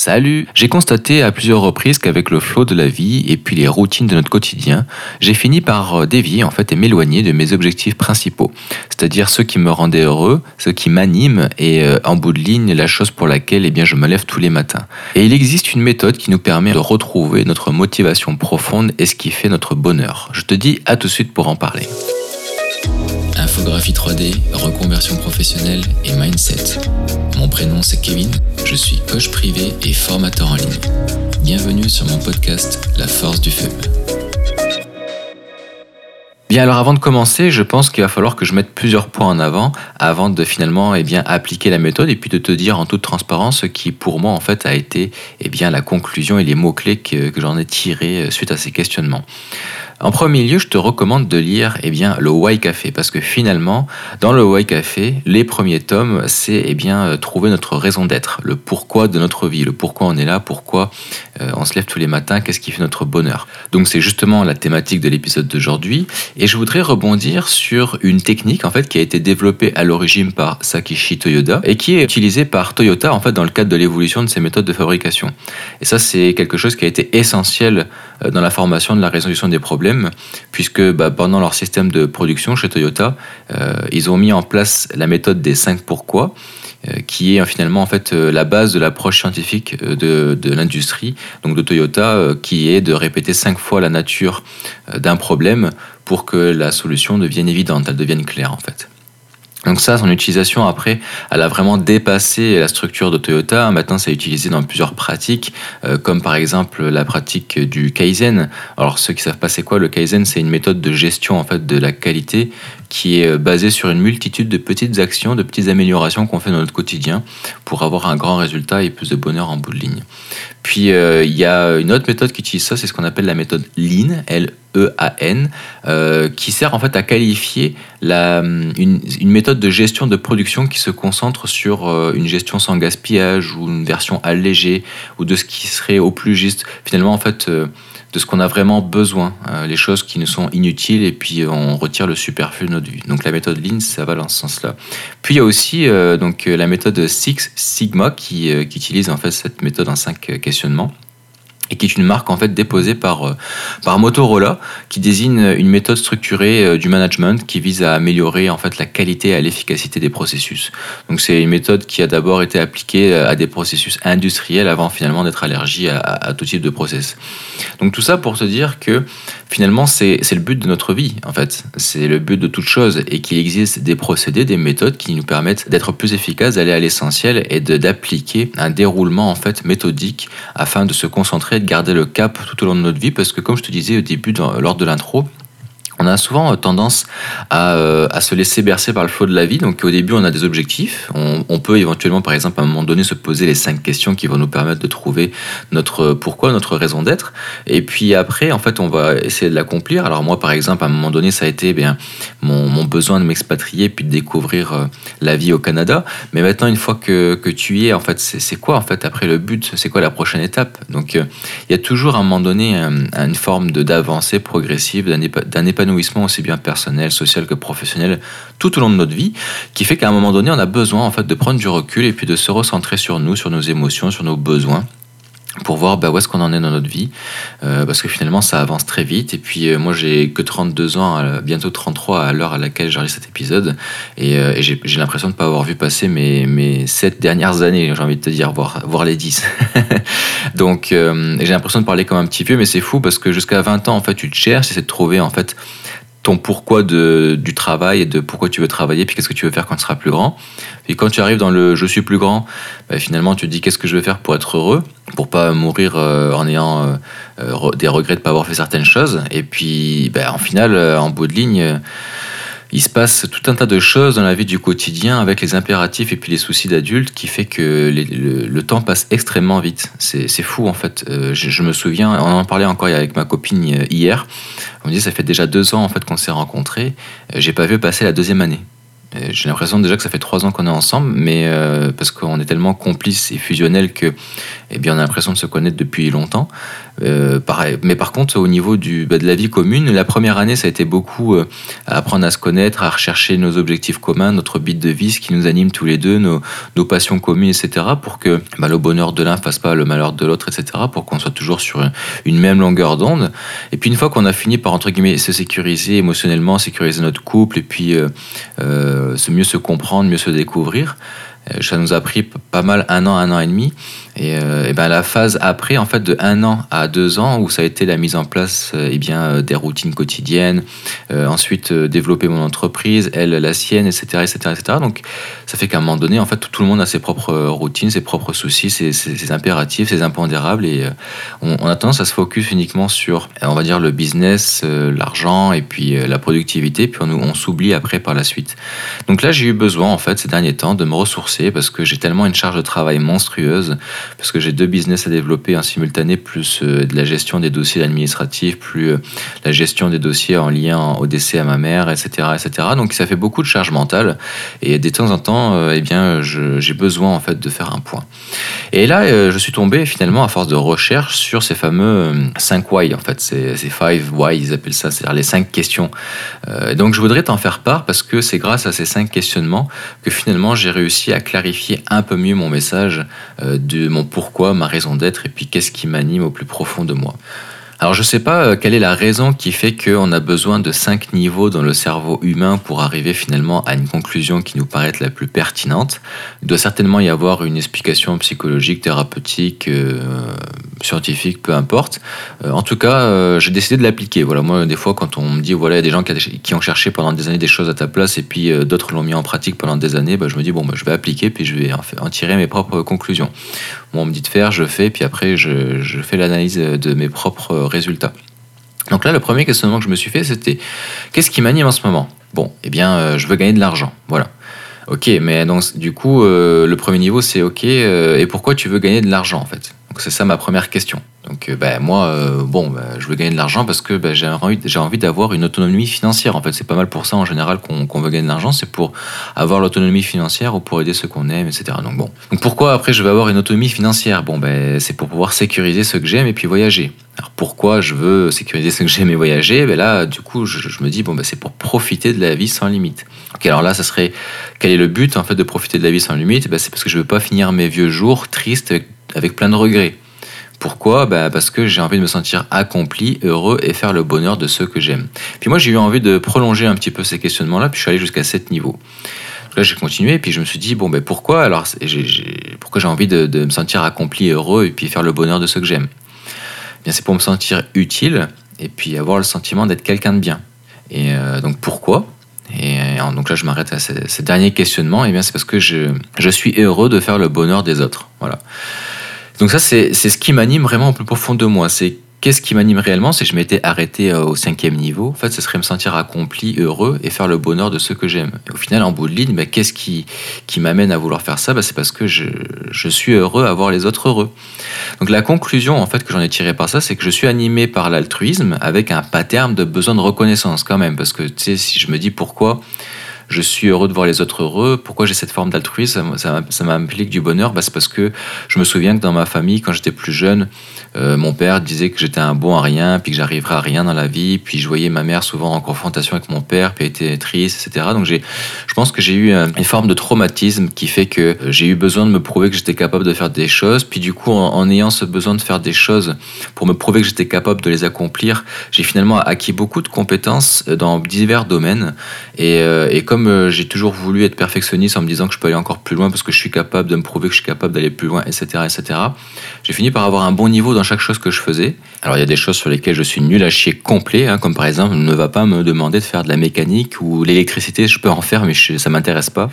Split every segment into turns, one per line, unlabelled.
Salut J'ai constaté à plusieurs reprises qu'avec le flot de la vie et puis les routines de notre quotidien, j'ai fini par euh, dévier en fait et m'éloigner de mes objectifs principaux, c'est-à-dire ceux qui me rendaient heureux, ceux qui m'animent et euh, en bout de ligne la chose pour laquelle eh bien, je me lève tous les matins. Et il existe une méthode qui nous permet de retrouver notre motivation profonde et ce qui fait notre bonheur. Je te dis à tout de suite pour en parler.
Infographie 3D, reconversion professionnelle et mindset. Mon prénom c'est Kevin, je suis coach privé et formateur en ligne. Bienvenue sur mon podcast La force du feu.
Bien alors avant de commencer, je pense qu'il va falloir que je mette plusieurs points en avant avant de finalement eh bien, appliquer la méthode et puis de te dire en toute transparence ce qui pour moi en fait a été eh bien, la conclusion et les mots-clés que, que j'en ai tirés euh, suite à ces questionnements. En premier lieu, je te recommande de lire eh bien, le Why Café, parce que finalement, dans le Why Café, les premiers tomes, c'est eh bien, euh, trouver notre raison d'être, le pourquoi de notre vie, le pourquoi on est là, pourquoi euh, on se lève tous les matins, qu'est-ce qui fait notre bonheur. Donc c'est justement la thématique de l'épisode d'aujourd'hui, et je voudrais rebondir sur une technique en fait qui a été développée à l'origine par Sakishi Toyoda et qui est utilisée par Toyota en fait dans le cadre de l'évolution de ses méthodes de fabrication. Et ça, c'est quelque chose qui a été essentiel dans la formation de la résolution des problèmes puisque bah, pendant leur système de production chez Toyota, euh, ils ont mis en place la méthode des 5 pourquoi, euh, qui est finalement en fait euh, la base de l'approche scientifique de, de l'industrie, donc de Toyota, qui est de répéter 5 fois la nature d'un problème pour que la solution devienne évidente, elle devienne claire en fait. Donc ça, son utilisation après, elle a vraiment dépassé la structure de Toyota. Maintenant, c'est utilisé dans plusieurs pratiques, euh, comme par exemple la pratique du Kaizen. Alors ceux qui savent pas c'est quoi le Kaizen, c'est une méthode de gestion en fait de la qualité qui est euh, basée sur une multitude de petites actions, de petites améliorations qu'on fait dans notre quotidien pour avoir un grand résultat et plus de bonheur en bout de ligne. Puis euh, il y a une autre méthode qui utilise ça, c'est ce qu'on appelle la méthode Lean, L EAN, euh, qui sert en fait à qualifier la, une, méthode de gestion de production qui se concentre sur une gestion sans gaspillage ou une version allégée ou de ce qui serait au plus juste. Finalement, en fait, de ce qu'on a vraiment besoin, les choses qui nous sont inutiles et puis on retire le superflu de notre vie. Donc la méthode Lean, ça va dans ce sens-là. Puis il y a aussi donc la méthode Six Sigma qui, qui utilise en fait cette méthode en cinq questionnements et qui est une marque en fait déposée par, euh, par Motorola qui désigne une méthode structurée euh, du management qui vise à améliorer en fait la qualité et l'efficacité des processus. Donc c'est une méthode qui a d'abord été appliquée euh, à des processus industriels avant finalement d'être allergie à, tout type de process. Donc tout ça pour te dire que finalement c'est le but de notre vie en fait, c'est le but de toute chose et qu'il existe des procédés, des méthodes qui nous permettent d'être plus efficaces, d'aller à l'essentiel et d'appliquer un déroulement en fait méthodique afin de se concentrer de garder le cap tout au long de notre vie parce que comme je te disais au début lors de l'intro, on a souvent euh, tendance euh, à, se laisser bercer par le flot de la vie. Donc au début, on a des objectifs. On, peut éventuellement, par exemple, à un moment donné, se poser les cinq questions qui vont nous permettre de trouver notre pourquoi, notre raison d'être. Et puis après, en fait, on va essayer de l'accomplir. Alors moi, par exemple, à un moment donné, ça a été eh bien mon, besoin de m'expatrier puis de découvrir euh, la vie au Canada. Mais maintenant, une fois que, tu y es, en fait, c'est quoi en fait après le but? C'est quoi la prochaine étape? Donc il y a toujours à un moment donné une forme d'avancée progressive, d'un épanouissement aussi bien personnel, social que professionnel tout au long de notre vie, qui fait qu'à un moment donné, on a besoin en fait de prendre du recul et puis de se recentrer sur nous, sur nos émotions, sur nos besoins pour voir bah, où est-ce qu'on en est dans notre vie, euh, parce que finalement ça avance très vite. Et puis euh, moi j'ai que 32 ans, bientôt 33 à l'heure à laquelle j'enregistre cet épisode, et, euh, j'ai l'impression de ne pas avoir vu passer mes, mes 7 dernières années, j'ai envie de te dire, voire, voire les 10. Donc j'ai l'impression de parler comme un petit vieux, mais c'est fou parce que jusqu'à 20 ans en fait tu te cherches, c'est de trouver en fait pourquoi de, du travail et de pourquoi tu veux travailler, puis qu'est-ce que tu veux faire quand tu seras plus grand. Et quand tu arrives dans le je suis plus grand, bah, finalement tu te dis qu'est-ce que je vais faire pour être heureux, pour pas mourir euh, en ayant euh, euh, des regrets de pas avoir fait certaines choses. Et puis bah, en final, en bout de ligne, il se passe tout un tas de choses dans la vie du quotidien avec les impératifs et puis les soucis d'adulte qui fait que le, temps passe extrêmement vite. C'est fou en fait. Euh, je, me souviens, on en parlait encore avec ma copine euh, hier. On me dit ça fait déjà deux ans en fait qu'on s'est rencontrés. Euh, j'ai pas vu passer la deuxième année. J'ai l'impression déjà que ça fait trois ans qu'on est ensemble, mais parce qu'on est tellement complices et fusionnels que, eh bien, on a l'impression de se connaître depuis longtemps. Euh, pareil. Mais par contre, au niveau du, bah, de la vie commune, la première année, ça a été beaucoup euh, à apprendre à se connaître, à rechercher nos objectifs communs, notre bit de vie, ce qui nous anime tous les deux, nos, nos passions communes, etc. pour que bah, le bonheur de l'un fasse pas le malheur de l'autre, etc. pour qu'on soit toujours sur une, même longueur d'onde. Et puis une fois qu'on a fini par, entre guillemets, se sécuriser émotionnellement, sécuriser notre couple, et puis euh, se mieux se comprendre, mieux se découvrir, ça nous a pris pas mal un an, un an et demi. Et, euh, ben la phase après, en fait, de un an à deux ans, où ça a été la mise en place euh, eh bien, euh, des routines quotidiennes, ensuite développer mon entreprise, elle la sienne, etc. etc., etc. Donc ça fait qu'à un moment donné, en fait, tout, le monde a ses propres routines, ses propres soucis, ses, ses, impératifs, ses impondérables. Et on, on, a tendance à se focus uniquement sur, on va dire, le business, l'argent et puis la productivité, puis on, on s'oublie après par la suite. Donc là, j'ai eu besoin, en fait, ces derniers temps, de me ressourcer parce que j'ai tellement une charge de travail monstrueuse parce que j'ai deux business à développer en simultané, plus euh, de la gestion des dossiers administratifs, plus euh, la gestion des dossiers en lien au décès à ma mère, etc., etc. Donc ça fait beaucoup de charge mentale et de temps en temps, euh, eh bien, j'ai besoin en fait de faire un point. Et là, je suis tombé finalement à force de recherche sur ces fameux 5 why en fait, ces 5 why ils appellent ça, c'est-à-dire les 5 questions. donc je voudrais t'en faire part parce que c'est grâce à ces 5 questionnements que finalement j'ai réussi à clarifier un peu mieux mon message de mon pourquoi, ma raison d'être, et puis qu'est-ce qui m'anime au plus profond de moi. Alors je ne sais pas euh, quelle est la raison qui fait qu'on a besoin de cinq niveaux dans le cerveau humain pour arriver finalement à une conclusion qui nous paraît la plus pertinente. Il doit certainement y avoir une explication psychologique, thérapeutique, euh, scientifique, peu importe. Euh, en tout cas, j'ai décidé de l'appliquer. Voilà, moi des fois quand on me dit voilà il y a des gens qui, ont cherché pendant des années des choses à ta place et puis d'autres l'ont mis en pratique pendant des années, bah, je me dis bon bah, je vais appliquer puis je vais en, tirer mes propres conclusions. Moi on me dit de faire, je fais puis après je, fais l'analyse de mes propres résultats. Donc là, le premier questionnement que je me suis fait, c'était qu'est-ce qui m'anime en ce moment? Bon, eh bien, euh, je veux gagner de l'argent. Voilà. Ok, mais donc, du coup, euh, le premier niveau, c'est ok. Euh, et pourquoi tu veux gagner de l'argent en fait? Donc c'est ça ma première question. Donc ben, moi, bon, ben, je veux gagner de l'argent parce que ben, j'ai envie, envie d'avoir une autonomie financière. En fait, c'est pas mal pour ça en général qu'on, veut gagner de l'argent, c'est pour avoir l'autonomie financière ou pour aider ceux qu'on aime, etc. Donc bon. Donc pourquoi après je veux avoir une autonomie financière? Bon, ben c'est pour pouvoir sécuriser ce que j'aime et puis voyager. Alors pourquoi je veux sécuriser ce que j'aime et voyager? Ben Là, du coup, je, me dis, bon, ben, c'est pour profiter de la vie sans limite. Ok, alors là, ça serait, quel est le but en fait de profiter de la vie sans limite? Ben, C'est parce que je veux pas finir mes vieux jours tristes avec, plein de regrets. Pourquoi? Ben, Parce que j'ai envie de me sentir accompli, heureux et faire le bonheur de ceux que j'aime. Puis moi, j'ai eu envie de prolonger un petit peu ces questionnements-là, puis je suis allé jusqu'à 7 niveaux. Là, j'ai continué, puis je me suis dit, bon, ben pourquoi? Alors Pourquoi j'ai envie de, me sentir accompli, heureux, et puis faire le bonheur de ceux que j'aime? C'est pour me sentir utile et puis avoir le sentiment d'être quelqu'un de bien. Et euh, donc pourquoi? Et donc là, je m'arrête à ces, derniers questionnements. Et bien, c'est parce que je, je, suis heureux de faire le bonheur des autres. Voilà. Donc ça, c'est ce qui m'anime vraiment au plus profond de moi. C'est Qu'est-ce qui m'anime réellement? Si je m'étais arrêté euh, au cinquième niveau, en fait, ce serait me sentir accompli, heureux et faire le bonheur de ceux que j'aime. au final, en bout de ligne, bah, qu'est-ce qui, qui m'amène à vouloir faire ça? Bah, C'est parce que je, je, suis heureux à voir les autres heureux. Donc la conclusion en fait que j'en ai tiré par ça, c'est que je suis animé par l'altruisme avec un pattern de besoin de reconnaissance quand même. Parce que tu sais, si je me dis pourquoi je suis heureux de voir les autres heureux. Pourquoi j'ai cette forme d'altruisme? Ça, m'implique du bonheur bah, C'est parce que je me souviens que dans ma famille, quand j'étais plus jeune, euh, mon père disait que j'étais un bon à rien, puis que j'arriverais à rien dans la vie. Puis je voyais ma mère souvent en confrontation avec mon père, puis elle était triste, etc. Donc je pense que j'ai eu une forme de traumatisme qui fait que euh, j'ai eu besoin de me prouver que j'étais capable de faire des choses. Puis du coup, en, ayant ce besoin de faire des choses pour me prouver que j'étais capable de les accomplir, j'ai finalement acquis beaucoup de compétences euh, dans divers domaines. Et, et comme euh, j'ai toujours voulu être perfectionniste en me disant que je peux aller encore plus loin parce que je suis capable de me prouver que je suis capable d'aller plus loin, etc., etc., j'ai fini par avoir un bon niveau dans chaque chose que je faisais. Alors il y a des choses sur lesquelles je suis nul à chier complet, hein, comme par exemple ne va pas me demander de faire de la mécanique ou l'électricité, je peux en faire mais ça ça m'intéresse pas.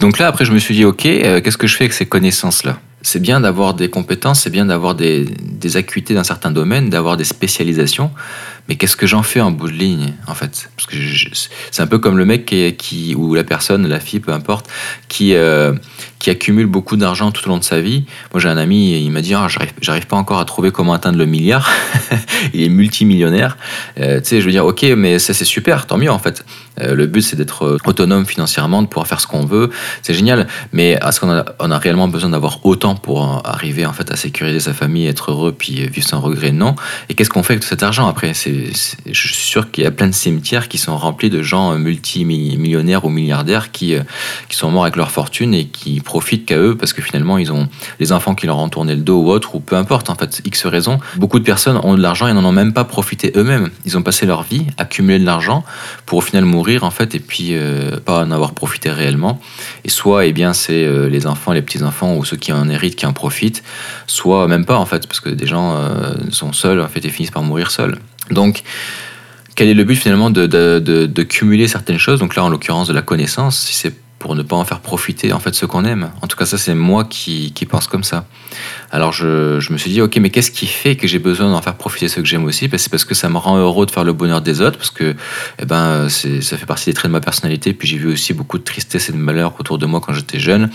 Donc là après je me suis dit ok, euh, qu'est-ce que je fais avec ces connaissances là c'est bien d'avoir des compétences, c'est bien d'avoir des, des acuités dans certains domaines, d'avoir des spécialisations, mais qu'est-ce que j'en fais en bout de ligne, en fait? Parce que c'est un peu comme le mec qui, ou la personne, la fille, peu importe, qui, euh, qui accumule beaucoup d'argent tout au long de sa vie. Moi, j'ai un ami, il m'a dit ah, j'arrive pas encore à trouver comment atteindre le milliard. il est multimillionnaire. Euh, tu sais, je veux dire, ok, mais ça c'est super, tant mieux en fait. Euh, le but c'est d'être euh, autonome financièrement, de pouvoir faire ce qu'on veut, c'est génial. Mais est-ce qu'on a, on a réellement besoin d'avoir autant pour arriver en fait à sécuriser sa famille, être heureux, puis vivre sans regret Non. Et qu'est-ce qu'on fait avec tout cet argent? Après c'est, Je suis sûr qu'il y a plein de cimetières qui sont remplis de gens multimillionnaires ou milliardaires qui, qui sont morts avec leur fortune et qui profitent qu'à eux parce que finalement ils ont les enfants qui leur ont tourné le dos ou autre, ou peu importe en fait, X raisons. Beaucoup de personnes ont de l'argent et n'en ont même pas profité eux-mêmes. Ils ont passé leur vie à accumuler de l'argent pour au final mourir en fait et puis euh, pas en avoir profité réellement. Et soit eh bien c'est euh, les enfants, les petits enfants ou ceux qui en héritent qui en profitent, soit même pas en fait parce que des gens euh, sont seuls en fait et finissent par mourir seuls. Donc quel est le but finalement de, de, de cumuler certaines choses? Donc là, en l'occurrence, de la connaissance, si c'est pour ne pas en faire profiter en fait ceux qu'on aime. En tout cas, ça c'est moi qui, qui, pense comme ça. Alors je, je me suis dit, ok, mais qu'est-ce qui fait que j'ai besoin d'en faire profiter ceux que j'aime aussi? C'est parce que ça me rend heureux de faire le bonheur des autres, parce que eh ben, ça fait partie des traits de ma personnalité. Puis j'ai vu aussi beaucoup de tristesse et de malheur autour de moi quand j'étais jeune.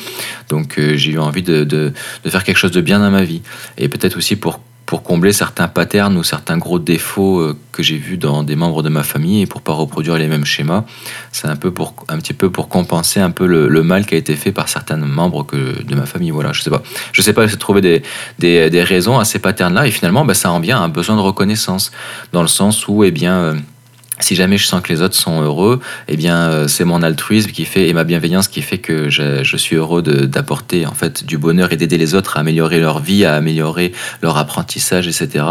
Donc euh, j'ai eu envie de, de, de faire quelque chose de bien dans ma vie. Et peut-être aussi pour pour combler certains patterns ou certains gros défauts euh, que j'ai vus dans des membres de ma famille et pour pas reproduire les mêmes schémas. C'est un peu pour un petit peu pour compenser un peu le, mal qui a été fait par certains membres que, de ma famille. Voilà, je sais pas. Je sais pas trouver des, des, des raisons à ces patterns-là et finalement, bah, ça en vient à un besoin de reconnaissance dans le sens où, eh bien, euh, si jamais je sens que les autres sont heureux, eh bien, euh, c'est mon altruisme qui fait et ma bienveillance qui fait que je, je suis heureux d'apporter en fait du bonheur et d'aider les autres à améliorer leur vie, à améliorer leur apprentissage, etc.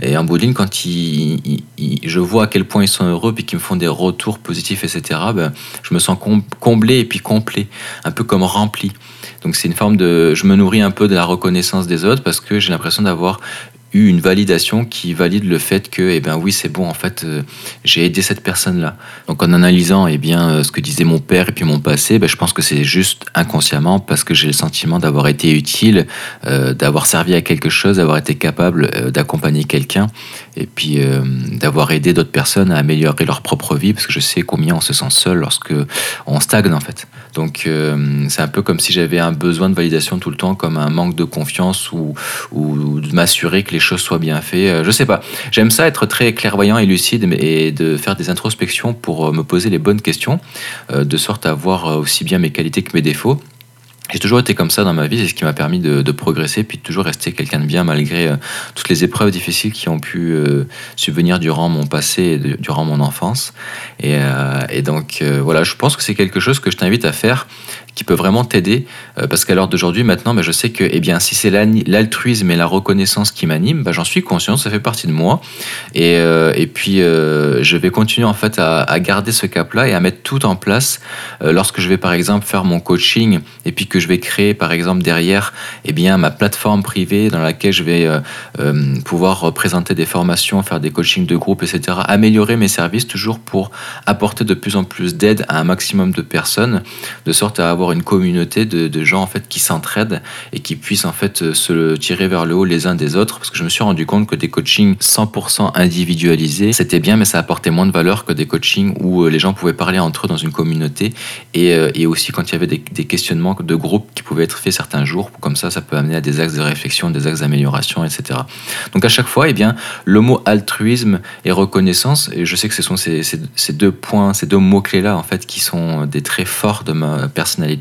Et en bout de ligne, quand je vois à quel point ils sont heureux puis qu'ils me font des retours positifs, etc., ben, je me sens comblé et puis complet, un peu comme rempli. Donc c'est une forme de, je me nourris un peu de la reconnaissance des autres parce que j'ai l'impression d'avoir une validation qui valide le fait que, eh bien oui, c'est bon, en fait, euh, j'ai aidé cette personne-là. Donc en analysant, eh bien, euh, ce que disait mon père et puis mon passé, ben, je pense que c'est juste inconsciemment parce que j'ai le sentiment d'avoir été utile, euh, d'avoir servi à quelque chose, d'avoir été capable d'accompagner quelqu'un et puis d'avoir aidé d'autres personnes à améliorer leur propre vie parce que je sais combien on se sent seul lorsque on stagne en fait. Donc c'est un peu comme si j'avais un besoin de validation tout le temps, comme un manque de confiance ou, de m'assurer que les choses soient bien faites. Euh, je sais pas. J'aime ça être très clairvoyant et lucide et de faire des introspections pour euh, me poser les bonnes questions, euh, de sorte à voir aussi bien mes qualités que mes défauts. J'ai toujours été comme ça dans ma vie, c'est ce qui m'a permis de, progresser, puis de toujours rester quelqu'un de bien malgré toutes les épreuves difficiles qui ont pu subvenir durant mon passé et durant mon enfance. Et, et donc voilà, je pense que c'est quelque chose que je t'invite à faire qui peut vraiment t'aider. Euh, parce qu'à l'heure d'aujourd'hui, maintenant, bah, je sais que eh bien, si c'est l'altruisme et la reconnaissance qui m'animent, bah, j'en suis conscient, ça fait partie de moi. Et, euh, et puis, euh, je vais continuer en fait à, à garder ce cap-là et à mettre tout en place lorsque je vais par exemple faire mon coaching et puis que je vais créer par exemple derrière eh bien, ma plateforme privée dans laquelle je vais pouvoir présenter des formations, faire des coachings de groupe, etc. Améliorer mes services toujours pour apporter de plus en plus d'aide à un maximum de personnes, de sorte à avoir une communauté de, gens en fait qui s'entraident et qui puissent en fait euh, se tirer vers le haut les uns des autres. Parce que je me suis rendu compte que des coachings 100% individualisés, c'était bien, mais ça apportait moins de valeur que des coachings où euh, les gens pouvaient parler entre eux dans une communauté et, euh, aussi quand il y avait des, questionnements de groupe qui pouvaient être faits certains jours. Comme ça, ça peut amener à des axes de réflexion, des axes d'amélioration, etc. Donc à chaque fois, eh bien, le mot altruisme et reconnaissance, et je sais que ce sont ces, ces deux points, ces deux mots-clés-là, en fait, qui sont des traits forts de ma personnalité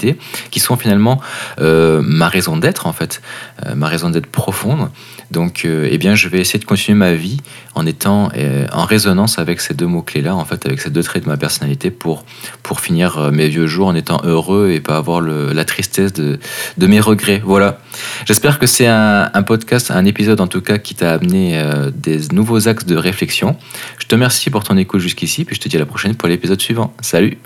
qui sont finalement euh, ma raison d'être en fait, euh, ma raison d'être profonde. Donc, euh, eh bien, je vais essayer de continuer ma vie en étant en résonance avec ces deux mots clés là, en fait, avec ces deux traits de ma personnalité pour pour finir mes vieux jours en étant heureux et pas avoir la tristesse de, de mes regrets. Voilà. J'espère que c'est un, un, podcast, un épisode en tout cas qui t'a amené des nouveaux axes de réflexion. Je te remercie pour ton écoute jusqu'ici, puis je te dis à la prochaine pour l'épisode suivant. Salut